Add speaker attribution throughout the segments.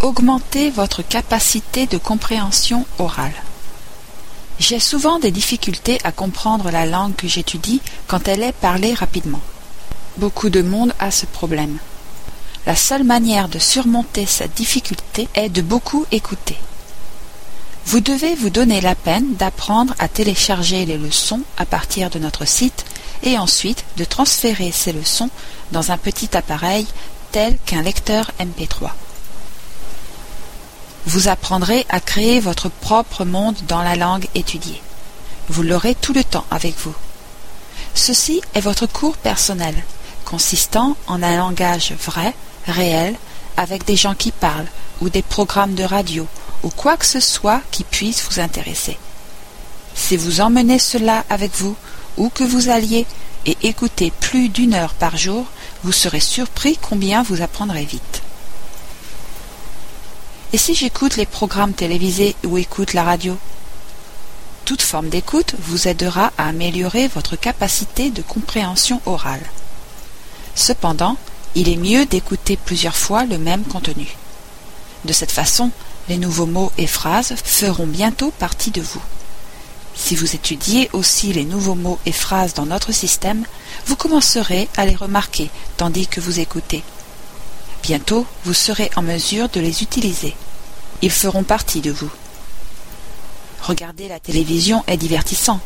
Speaker 1: Augmentez votre capacité de compréhension orale. J'ai souvent des difficultés à comprendre la langue que j'étudie quand elle est parlée rapidement. Beaucoup de monde a ce problème. La seule manière de surmonter cette difficulté est de beaucoup écouter. Vous devez vous donner la peine d'apprendre à télécharger les leçons à partir de notre site et ensuite de transférer ces leçons dans un petit appareil tel qu'un lecteur MP3. Vous apprendrez à créer votre propre monde dans la langue étudiée. Vous l'aurez tout le temps avec vous. Ceci est votre cours personnel, consistant en un langage vrai, réel, avec des gens qui parlent, ou des programmes de radio, ou quoi que ce soit qui puisse vous intéresser. Si vous emmenez cela avec vous, où que vous alliez, et écoutez plus d'une heure par jour, vous serez surpris combien vous apprendrez vite. Et si j'écoute les programmes télévisés ou écoute la radio? Toute forme d'écoute vous aidera à améliorer votre capacité de compréhension orale. Cependant, il est mieux d'écouter plusieurs fois le même contenu. De cette façon, les nouveaux mots et phrases feront bientôt partie de vous. Si vous étudiez aussi les nouveaux mots et phrases dans notre système, vous commencerez à les remarquer tandis que vous écoutez. Bientôt, vous serez en mesure de les utiliser. Ils feront partie de vous. Regarder la télévision est divertissant.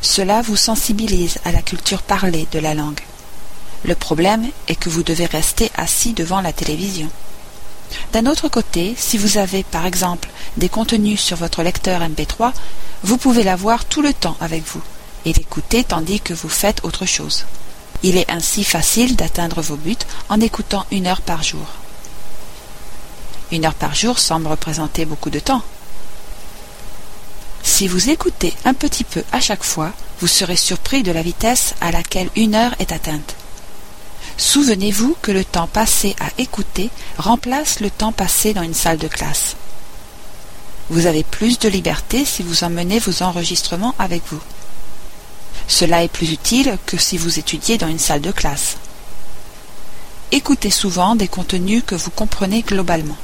Speaker 1: Cela vous sensibilise à la culture parlée de la langue. Le problème est que vous devez rester assis devant la télévision. D'un autre côté, si vous avez par exemple des contenus sur votre lecteur MP3, vous pouvez l'avoir tout le temps avec vous et l'écouter tandis que vous faites autre chose. Il est ainsi facile d'atteindre vos buts en écoutant une heure par jour. Une heure par jour semble représenter beaucoup de temps. Si vous écoutez un petit peu à chaque fois, vous serez surpris de la vitesse à laquelle une heure est atteinte. Souvenez-vous que le temps passé à écouter remplace le temps passé dans une salle de classe. Vous avez plus de liberté si vous emmenez vos enregistrements avec vous. Cela est plus utile que si vous étudiez dans une salle de classe. Écoutez souvent des contenus que vous comprenez globalement.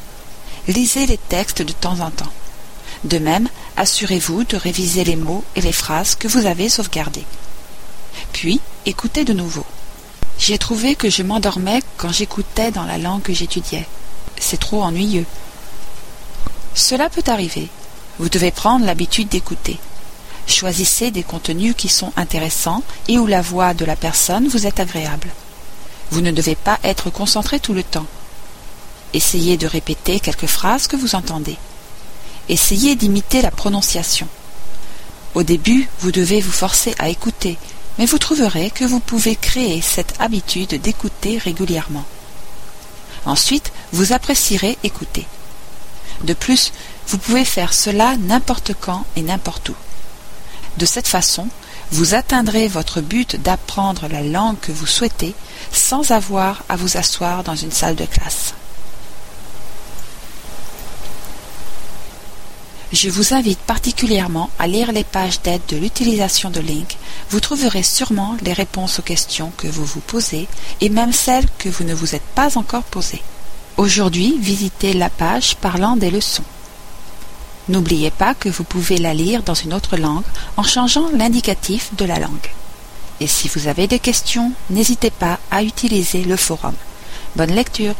Speaker 1: Lisez les textes de temps en temps. De même, assurez-vous de réviser les mots et les phrases que vous avez sauvegardés. Puis, écoutez de nouveau. J'ai trouvé que je m'endormais quand j'écoutais dans la langue que j'étudiais. C'est trop ennuyeux. Cela peut arriver. Vous devez prendre l'habitude d'écouter. Choisissez des contenus qui sont intéressants et où la voix de la personne vous est agréable. Vous ne devez pas être concentré tout le temps. Essayez de répéter quelques phrases que vous entendez. Essayez d'imiter la prononciation. Au début, vous devez vous forcer à écouter, mais vous trouverez que vous pouvez créer cette habitude d'écouter régulièrement. Ensuite, vous apprécierez écouter. De plus, vous pouvez faire cela n'importe quand et n'importe où. De cette façon, vous atteindrez votre but d'apprendre la langue que vous souhaitez sans avoir à vous asseoir dans une salle de classe. Je vous invite particulièrement à lire les pages d'aide de l'utilisation de Link. Vous trouverez sûrement les réponses aux questions que vous vous posez et même celles que vous ne vous êtes pas encore posées. Aujourd'hui, visitez la page parlant des leçons. N'oubliez pas que vous pouvez la lire dans une autre langue en changeant l'indicatif de la langue. Et si vous avez des questions, n'hésitez pas à utiliser le forum. Bonne lecture